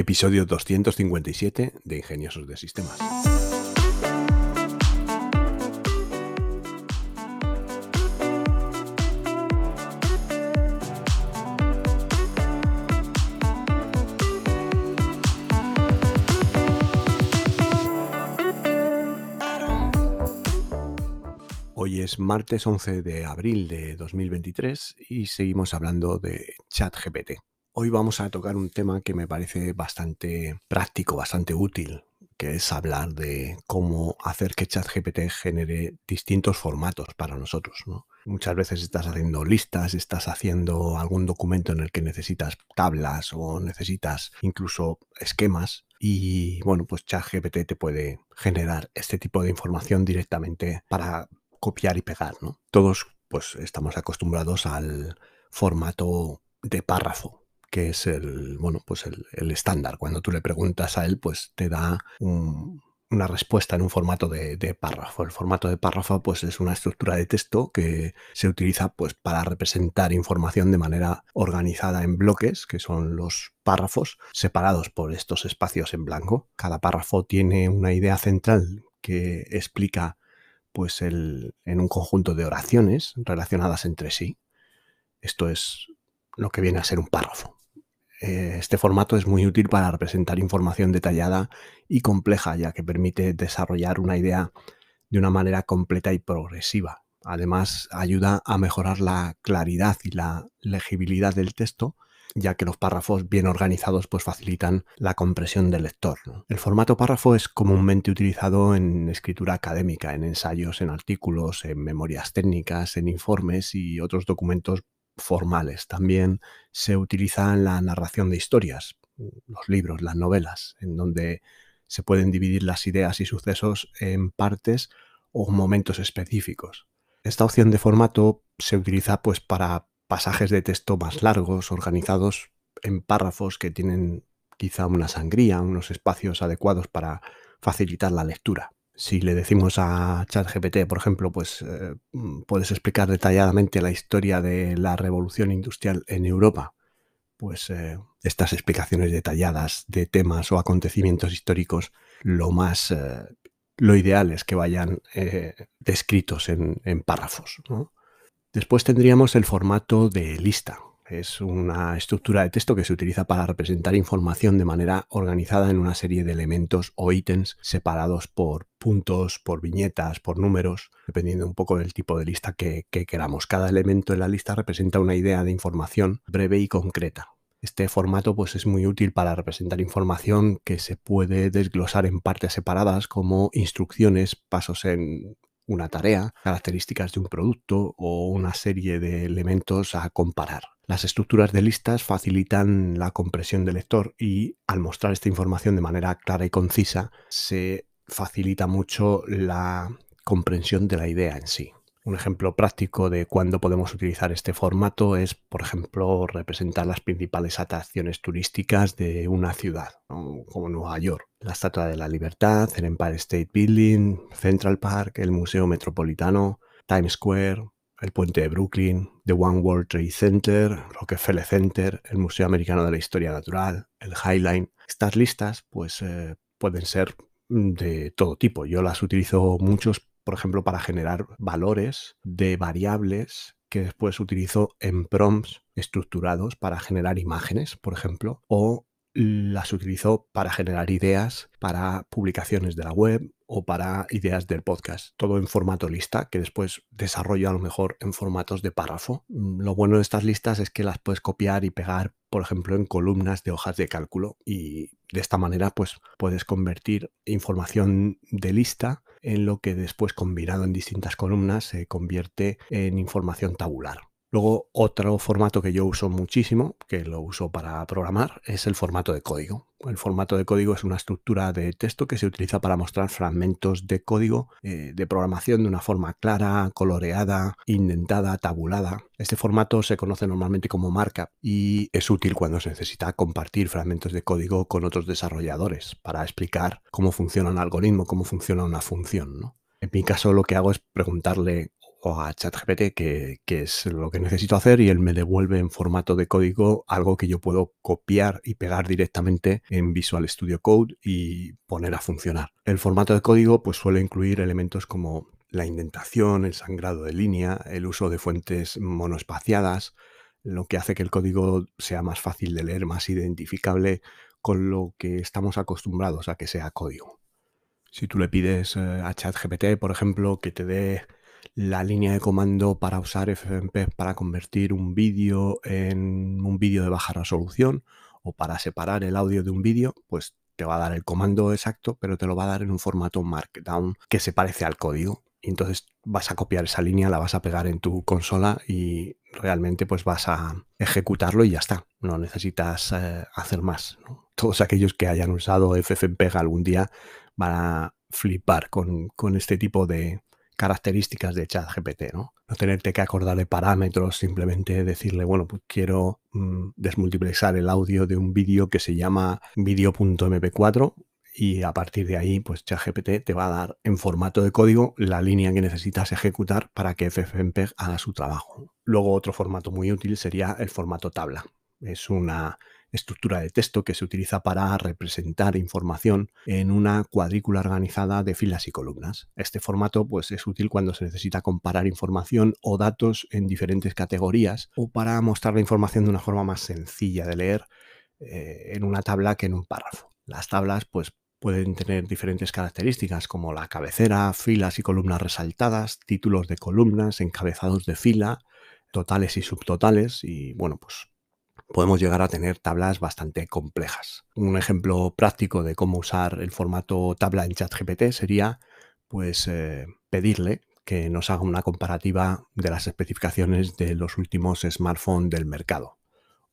episodio 257 de Ingeniosos de Sistemas. Hoy es martes 11 de abril de 2023 y seguimos hablando de ChatGPT. Hoy vamos a tocar un tema que me parece bastante práctico, bastante útil, que es hablar de cómo hacer que ChatGPT genere distintos formatos para nosotros. Muchas veces estás haciendo listas, estás haciendo algún documento en el que necesitas tablas o necesitas incluso esquemas y bueno, pues ChatGPT te puede generar este tipo de información directamente para copiar y pegar. Todos pues estamos acostumbrados al formato de párrafo, que es el, bueno, pues el, estándar. Cuando tú le preguntas a él, pues te da una respuesta en un formato de, de, párrafo. El formato de párrafo, pues es una estructura de texto que se utiliza, pues, para representar información de manera organizada en bloques, que son los párrafos, separados por estos espacios en blanco. Cada párrafo tiene una idea central que explica pues el, en un conjunto de oraciones relacionadas entre sí. Esto es lo que viene a ser un párrafo. Eh, este formato es muy útil para representar información detallada y compleja, ya que permite desarrollar una idea de una manera completa y progresiva. Además, ayuda a mejorar la claridad y la legibilidad del texto ya que los párrafos bien organizados pues facilitan la compresión del lector. El formato párrafo es comúnmente utilizado en escritura académica, en ensayos, en artículos, en memorias técnicas, en informes y otros documentos formales. También se utiliza en la narración de historias, los libros, las novelas, en donde se pueden dividir las ideas y sucesos en partes o momentos específicos. Esta opción de formato se utiliza pues para pasajes de texto más largos, organizados en párrafos que tienen quizá una sangría, unos espacios adecuados para facilitar la lectura. Si le decimos a ChatGPT, por ejemplo, pues eh, puedes explicar detalladamente la historia de la revolución industrial en Europa, pues eh, estas explicaciones detalladas de temas o acontecimientos históricos, lo más, eh, lo ideal es que vayan descritos en, párrafos. Después tendríamos el formato de lista. Es una estructura de texto que se utiliza para representar información de manera organizada en una serie de elementos o ítems separados por puntos, por viñetas, por números, dependiendo un poco del tipo de lista que, queramos. Cada elemento de la lista representa una idea de información breve y concreta. Este formato pues, es muy útil para representar información que se puede desglosar en partes separadas como instrucciones, pasos en una tarea, características de un producto o una serie de elementos a comparar. Las estructuras de listas facilitan la compresión del lector y al mostrar esta información de manera clara y concisa se facilita mucho la comprensión de la idea en sí. Un ejemplo práctico de cuándo podemos utilizar este formato es, por ejemplo, representar las principales atracciones turísticas de una ciudad, como Nueva York. La Estatua de la Libertad, el Empire State Building, Central Park, el Museo Metropolitano, Times Square, el Puente de Brooklyn, The One World Trade Center, Rockefeller Center, el Museo Americano de la Historia Natural, el Highline. Estas listas pues, eh, pueden ser de todo tipo. Yo las utilizo muchos por ejemplo, para generar valores de variables que después utilizo en prompts estructurados para generar imágenes, por ejemplo, o las utilizo para generar ideas para publicaciones de la web o para ideas del podcast. Todo en formato lista que después desarrollo a lo mejor en formatos de párrafo. Mm, lo bueno de estas listas es que las puedes copiar y pegar, por ejemplo, en columnas de hojas de cálculo y de esta manera pues puedes convertir información de lista en lo que después combinado en distintas columnas se convierte en información tabular. Luego, otro formato que yo uso muchísimo, que lo uso para programar, es el formato de código. El formato de código es una estructura de texto que se utiliza para mostrar fragmentos de código eh, de programación de una forma clara, coloreada, indentada, tabulada. Este formato se conoce normalmente como markup y es útil cuando se necesita compartir fragmentos de código con otros desarrolladores para explicar cómo funciona un algoritmo, cómo funciona una función. En mi caso lo que hago es preguntarle o a ChatGPT qué, es lo que necesito hacer y él me devuelve en formato de código algo que yo puedo copiar y pegar directamente en Visual Studio Code y poner a funcionar. El formato de código pues suele incluir elementos como la indentación, el sangrado de línea, el uso de fuentes monoespaciadas, lo que hace que el código sea más fácil de leer, más identificable con lo que estamos acostumbrados a que sea código. Si tú le pides eh, a ChatGPT, por ejemplo, que te dé la línea de comando para usar FFmpeg para convertir un vídeo en un vídeo de baja resolución o para separar el audio de un vídeo, pues te va a dar el comando exacto, pero te lo va a dar en un formato Markdown que se parece al código. Y entonces vas a copiar esa línea, la vas a pegar en tu consola y realmente pues vas a ejecutarlo y ya está. No necesitas eh, hacer más. Todos aquellos que hayan usado FFmpeg algún día van a flipar con, este tipo de características de ChatGPT, ¿no? No tenerte que acordar de parámetros, simplemente decirle, bueno, pues quiero mm, desmultiplexar el audio de un vídeo que se llama video.mp4 y a partir de ahí, pues ChatGPT te va a dar en formato de código la línea que necesitas ejecutar para que FFmpeg haga su trabajo. Luego otro formato muy útil sería el formato tabla. Es una estructura de texto que se utiliza para representar información en una cuadrícula organizada de filas y columnas. Este formato pues, es útil cuando se necesita comparar información o datos en diferentes categorías o para mostrar la información de una forma más sencilla de leer eh, en una tabla que en un párrafo. Las tablas pues, pueden tener diferentes características como la cabecera, filas y columnas resaltadas, títulos de columnas, encabezados de fila, totales y subtotales y bueno, pues podemos llegar a tener tablas bastante complejas. Un ejemplo práctico de cómo usar el formato tabla en ChatGPT sería pues eh, pedirle que nos haga una comparativa de las especificaciones de los últimos smartphones del mercado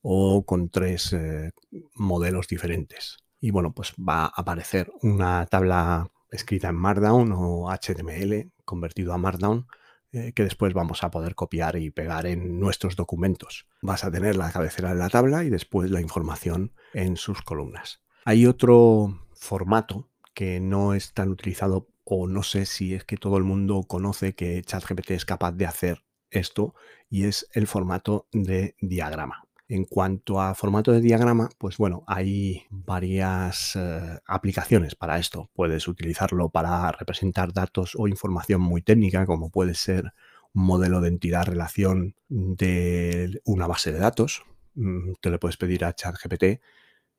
o con tres eh, modelos diferentes. Y bueno, pues va a aparecer una tabla escrita en Markdown o HTML convertido a Markdown eh, que después vamos a poder copiar y pegar en nuestros documentos. Vas a tener la cabecera de la tabla y después la información en sus columnas. Hay otro formato que no es tan utilizado o no sé si es que todo el mundo conoce que ChatGPT es capaz de hacer esto y es el formato de diagrama. En cuanto a formato de diagrama, pues bueno, hay varias eh, aplicaciones para esto. Puedes utilizarlo para representar datos o información muy técnica, como puede ser un modelo de entidad-relación de una base de datos. Mm, te le puedes pedir a ChatGPT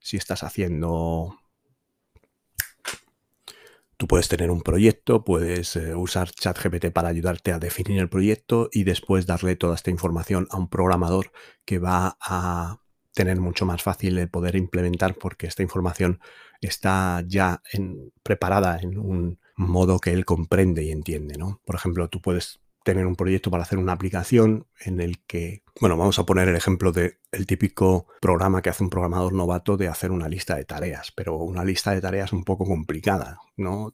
si estás haciendo Tú puedes tener un proyecto, puedes eh, usar ChatGPT para ayudarte a definir el proyecto y después darle toda esta información a un programador que va a tener mucho más fácil de poder implementar porque esta información está ya preparada en un modo que él comprende y entiende. ¿no? Por ejemplo, tú puedes tener un proyecto para hacer una aplicación en el que, bueno, vamos a poner el ejemplo de el típico programa que hace un programador novato de hacer una lista de tareas, pero una lista de tareas un poco complicada, ¿no?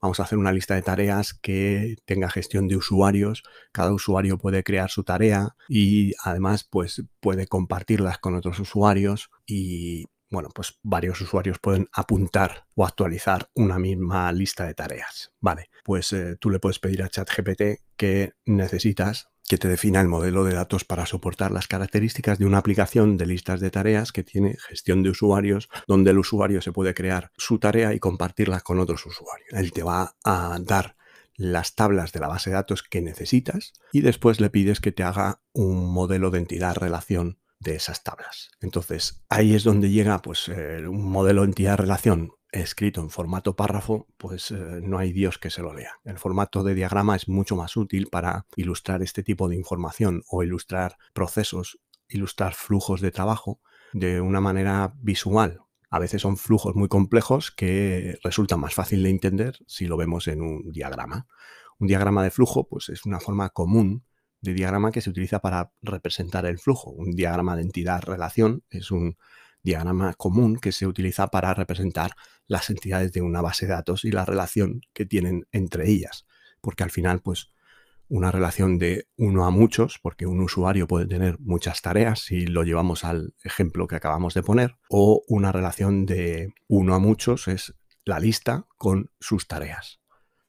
Vamos a hacer una lista de tareas que tenga gestión de usuarios, cada usuario puede crear su tarea y además pues puede compartirlas con otros usuarios y bueno, pues varios usuarios pueden apuntar o actualizar una misma lista de tareas. Vale, pues eh, tú le puedes pedir a ChatGPT que necesitas que te defina el modelo de datos para soportar las características de una aplicación de listas de tareas que tiene gestión de usuarios, donde el usuario se puede crear su tarea y compartirla con otros usuarios. Él te va a dar las tablas de la base de datos que necesitas y después le pides que te haga un modelo de entidad relación de esas tablas. Entonces, ahí es donde llega pues, eh, un modelo entidad-relación escrito en formato párrafo, pues eh, no hay Dios que se lo lea. El formato de diagrama es mucho más útil para ilustrar este tipo de información o ilustrar procesos, ilustrar flujos de trabajo de una manera visual. A veces son flujos muy complejos que resultan más fácil de entender si lo vemos en un diagrama. Un diagrama de flujo pues, es una forma común de diagrama que se utiliza para representar el flujo. Un diagrama de entidad-relación es un diagrama común que se utiliza para representar las entidades de una base de datos y la relación que tienen entre ellas. Porque al final, pues, una relación de uno a muchos, porque un usuario puede tener muchas tareas, si lo llevamos al ejemplo que acabamos de poner, o una relación de uno a muchos es la lista con sus tareas.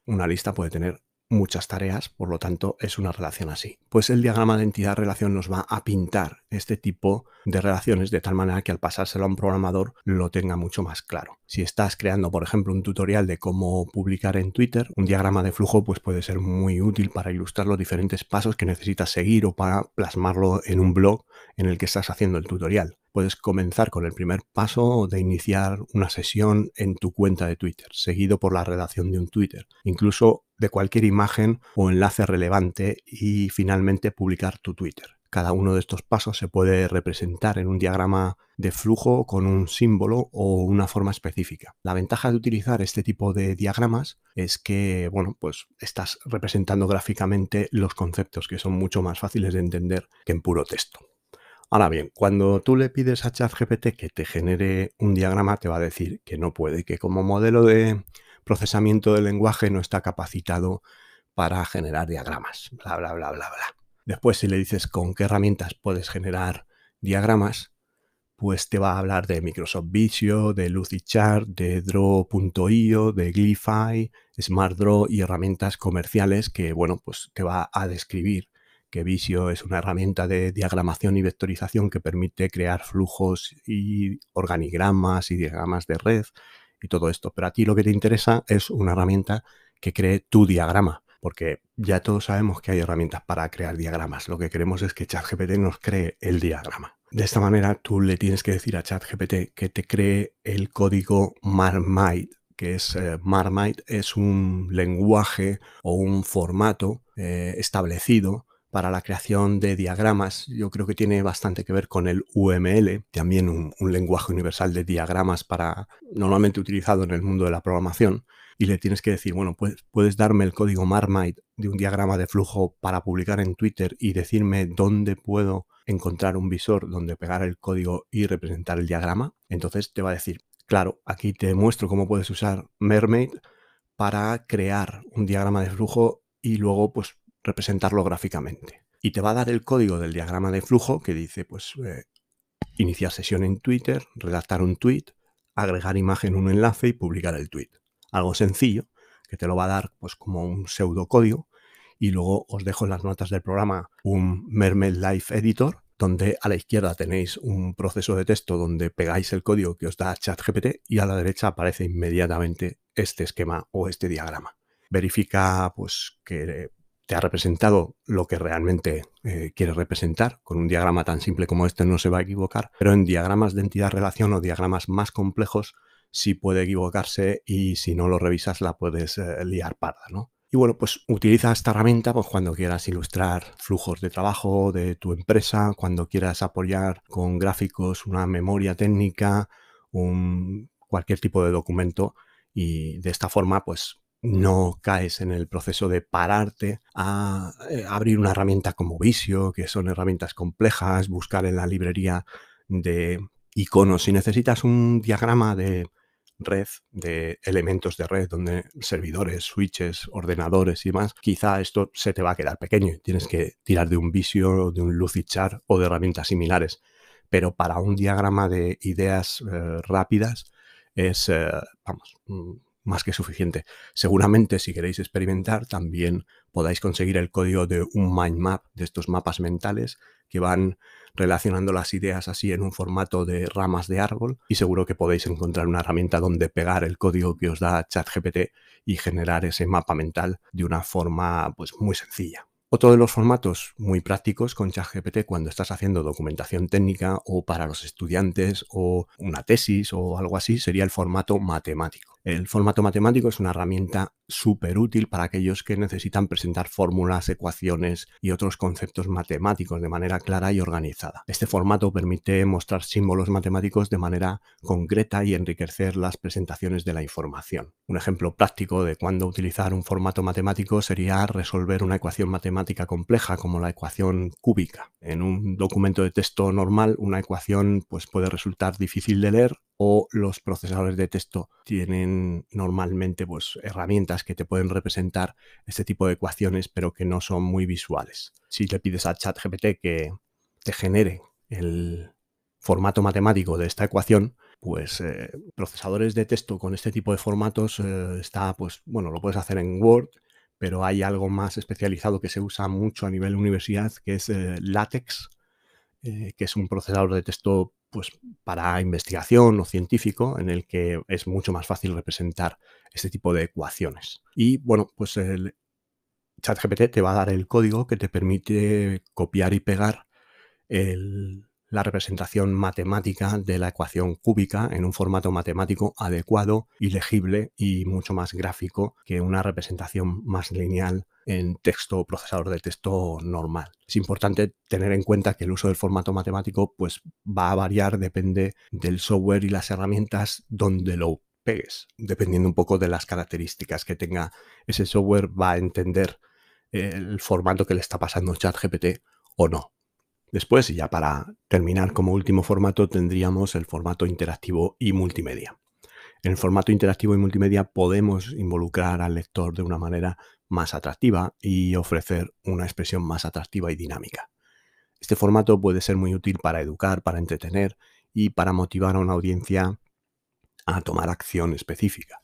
Una lista puede tener muchas tareas, por lo tanto es una relación así. Pues el diagrama de entidad-relación nos va a pintar este tipo de relaciones de tal manera que al pasárselo a un programador lo tenga mucho más claro. Si estás creando, por ejemplo, un tutorial de cómo publicar en Twitter, un diagrama de flujo pues puede ser muy útil para ilustrar los diferentes pasos que necesitas seguir o para plasmarlo en un blog en el que estás haciendo el tutorial. Puedes comenzar con el primer paso de iniciar una sesión en tu cuenta de Twitter, seguido por la redacción de un Twitter, incluso de cualquier imagen o enlace relevante y finalmente publicar tu Twitter. Cada uno de estos pasos se puede representar en un diagrama de flujo con un símbolo o una forma específica. La ventaja de utilizar este tipo de diagramas es que, bueno, pues estás representando gráficamente los conceptos que son mucho más fáciles de entender que en puro texto. Ahora bien, cuando tú le pides a ChatGPT que te genere un diagrama, te va a decir que no puede, que como modelo de procesamiento del lenguaje no está capacitado para generar diagramas, bla, bla, bla, bla, bla. Después, si le dices con qué herramientas puedes generar diagramas, pues te va a hablar de Microsoft Visio, de Lucidchart, de Draw.io, de Glyphi, SmartDraw y herramientas comerciales que, bueno, pues te va a describir que Visio es una herramienta de diagramación y vectorización que permite crear flujos y organigramas y diagramas de red y todo esto. Pero a ti lo que te interesa es una herramienta que cree tu diagrama, porque ya todos sabemos que hay herramientas para crear diagramas. Lo que queremos es que ChatGPT nos cree el diagrama. De esta manera tú le tienes que decir a ChatGPT que te cree el código Marmite que es eh, es un lenguaje o un formato eh, establecido para la creación de diagramas. Yo creo que tiene bastante que ver con el UML, también un, lenguaje universal de diagramas para normalmente utilizado en el mundo de la programación. Y le tienes que decir, bueno, pues puedes darme el código Marmite de un diagrama de flujo para publicar en Twitter y decirme dónde puedo encontrar un visor donde pegar el código y representar el diagrama. Entonces te va a decir, claro, aquí te muestro cómo puedes usar Mermaid para crear un diagrama de flujo y luego pues representarlo gráficamente. Y te va a dar el código del diagrama de flujo que dice, pues, eh, iniciar sesión en Twitter, redactar un tweet, agregar imagen, un enlace y publicar el tweet. Algo sencillo, que te lo va a dar pues como un pseudocódigo. Y luego os dejo en las notas del programa un Mermaid Life Editor, donde a la izquierda tenéis un proceso de texto donde pegáis el código que os da ChatGPT y a la derecha aparece inmediatamente este esquema o este diagrama. Verifica pues que te ha representado lo que realmente eh, quiere representar. Con un diagrama tan simple como este no se va a equivocar, pero en diagramas de entidad-relación o diagramas más complejos sí puede equivocarse y si no lo revisas la puedes eh, liar parda, ¿no? Y bueno, pues utiliza esta herramienta pues, cuando quieras ilustrar flujos de trabajo de tu empresa, cuando quieras apoyar con gráficos una memoria técnica, un, cualquier tipo de documento y de esta forma pues no caes en el proceso de pararte a eh, abrir una herramienta como Visio, que son herramientas complejas, buscar en la librería de iconos. Si necesitas un diagrama de red, de elementos de red, donde servidores, switches, ordenadores y más, quizá esto se te va a quedar pequeño tienes que tirar de un Visio, de un Lucidchart o de herramientas similares. Pero para un diagrama de ideas eh, rápidas es, eh, vamos, mm, más que suficiente. Seguramente si queréis experimentar también podáis conseguir el código de un mind map, de estos mapas mentales que van relacionando las ideas así en un formato de ramas de árbol y seguro que podéis encontrar una herramienta donde pegar el código que os da ChatGPT y generar ese mapa mental de una forma pues muy sencilla. Otro de los formatos muy prácticos con ChatGPT cuando estás haciendo documentación técnica o para los estudiantes o una tesis o algo así sería el formato matemático. El formato matemático es una herramienta súper útil para aquellos que necesitan presentar fórmulas, ecuaciones y otros conceptos matemáticos de manera clara y organizada. Este formato permite mostrar símbolos matemáticos de manera concreta y enriquecer las presentaciones de la información. Un ejemplo práctico de cuándo utilizar un formato matemático sería resolver una ecuación matemática compleja como la ecuación cúbica. En un documento de texto normal, una ecuación pues, puede resultar difícil de leer o los procesadores de texto tienen normalmente pues, herramientas que te pueden representar este tipo de ecuaciones, pero que no son muy visuales. Si le pides a ChatGPT que te genere el formato matemático de esta ecuación, pues eh, procesadores de texto con este tipo de formatos eh, está, pues bueno, lo puedes hacer en Word, pero hay algo más especializado que se usa mucho a nivel universidad, que es eh, LaTeX, que es un procesador de texto pues, para investigación o científico, en el que es mucho más fácil representar este tipo de ecuaciones. Y bueno, pues el ChatGPT te va a dar el código que te permite copiar y pegar el, la representación matemática de la ecuación cúbica en un formato matemático adecuado y legible y mucho más gráfico que una representación más lineal en texto procesador de texto normal. Es importante tener en cuenta que el uso del formato matemático pues, va a variar, depende del software y las herramientas donde lo pegues. Dependiendo un poco de las características que tenga ese software, va a entender el formato que le está pasando ChatGPT o no. Después, y ya para terminar como último formato, tendríamos el formato interactivo y multimedia. En el formato interactivo y multimedia podemos involucrar al lector de una manera más atractiva y ofrecer una expresión más atractiva y dinámica. Este formato puede ser muy útil para educar, para entretener y para motivar a una audiencia a tomar acción específica.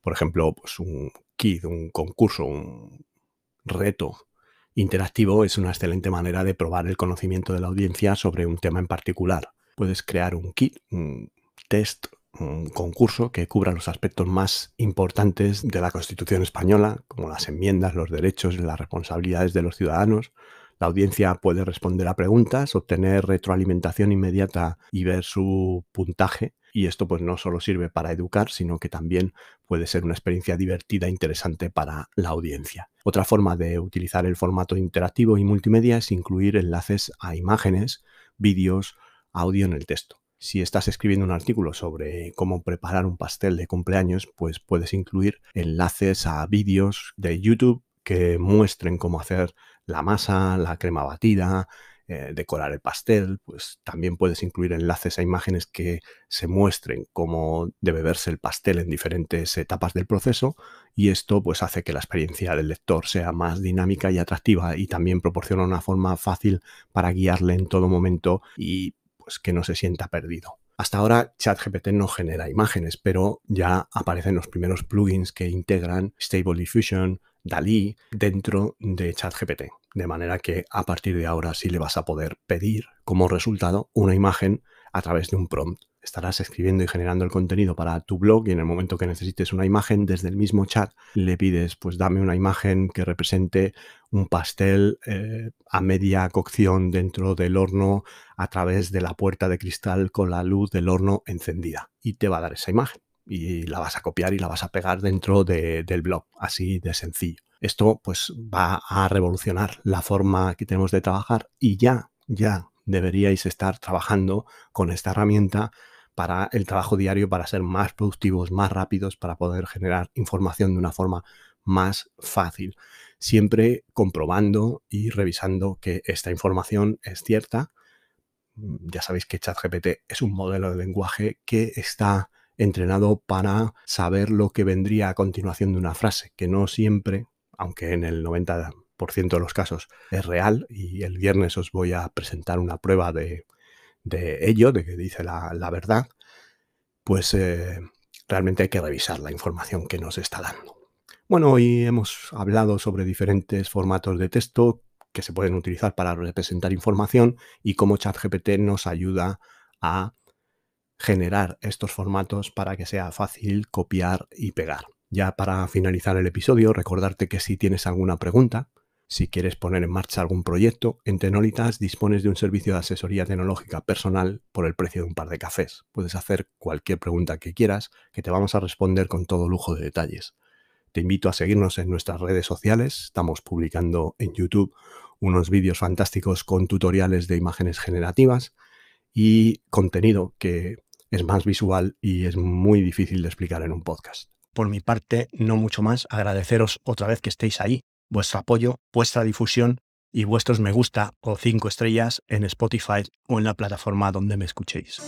Por ejemplo, pues un kit, un concurso, un reto interactivo es una excelente manera de probar el conocimiento de la audiencia sobre un tema en particular. Puedes crear un kit, un test, un concurso que cubra los aspectos más importantes de la Constitución española, como las enmiendas, los derechos y las responsabilidades de los ciudadanos. La audiencia puede responder a preguntas, obtener retroalimentación inmediata y ver su puntaje y esto pues no solo sirve para educar, sino que también puede ser una experiencia divertida e interesante para la audiencia. Otra forma de utilizar el formato interactivo y multimedia es incluir enlaces a imágenes, vídeos, audio en el texto. Si estás escribiendo un artículo sobre cómo preparar un pastel de cumpleaños, pues puedes incluir enlaces a vídeos de YouTube que muestren cómo hacer la masa, la crema batida, eh, decorar el pastel, pues también puedes incluir enlaces a imágenes que se muestren cómo debe verse el pastel en diferentes etapas del proceso y esto pues hace que la experiencia del lector sea más dinámica y atractiva y también proporciona una forma fácil para guiarle en todo momento y pues que no se sienta perdido. Hasta ahora ChatGPT no genera imágenes, pero ya aparecen los primeros plugins que integran Stable Diffusion, DALI dentro de ChatGPT. De manera que a partir de ahora sí le vas a poder pedir como resultado una imagen a través de un prompt. Estarás escribiendo y generando el contenido para tu blog y en el momento que necesites una imagen desde el mismo chat le pides pues dame una imagen que represente un pastel eh, a media cocción dentro del horno a través de la puerta de cristal con la luz del horno encendida y te va a dar esa imagen y la vas a copiar y la vas a pegar dentro del blog, así de sencillo. Esto pues va a revolucionar la forma que tenemos de trabajar y ya, ya deberíais estar trabajando con esta herramienta para el trabajo diario, para ser más productivos, más rápidos, para poder generar información de una forma más fácil. Siempre comprobando y revisando que esta información es cierta. Ya sabéis que ChatGPT es un modelo de lenguaje que está entrenado para saber lo que vendría a continuación de una frase, que no siempre aunque en el 90% de los casos es real y el viernes os voy a presentar una prueba de, ello, de que dice la, verdad, pues eh, realmente hay que revisar la información que nos está dando. Bueno, hoy hemos hablado sobre diferentes formatos de texto que se pueden utilizar para representar información y cómo ChatGPT nos ayuda a generar estos formatos para que sea fácil copiar y pegar. Ya para finalizar el episodio, recordarte que si tienes alguna pregunta, si quieres poner en marcha algún proyecto, en Tenolitas dispones de un servicio de asesoría tecnológica personal por el precio de un par de cafés. Puedes hacer cualquier pregunta que quieras, que te vamos a responder con todo lujo de detalles. Te invito a seguirnos en nuestras redes sociales. Estamos publicando en YouTube unos vídeos fantásticos con tutoriales de imágenes generativas y contenido que es más visual y es muy difícil de explicar en un podcast. Por mi parte, no mucho más, agradeceros otra vez que estéis ahí, vuestro apoyo, vuestra difusión y vuestros me gusta o cinco estrellas en Spotify o en la plataforma donde me escuchéis.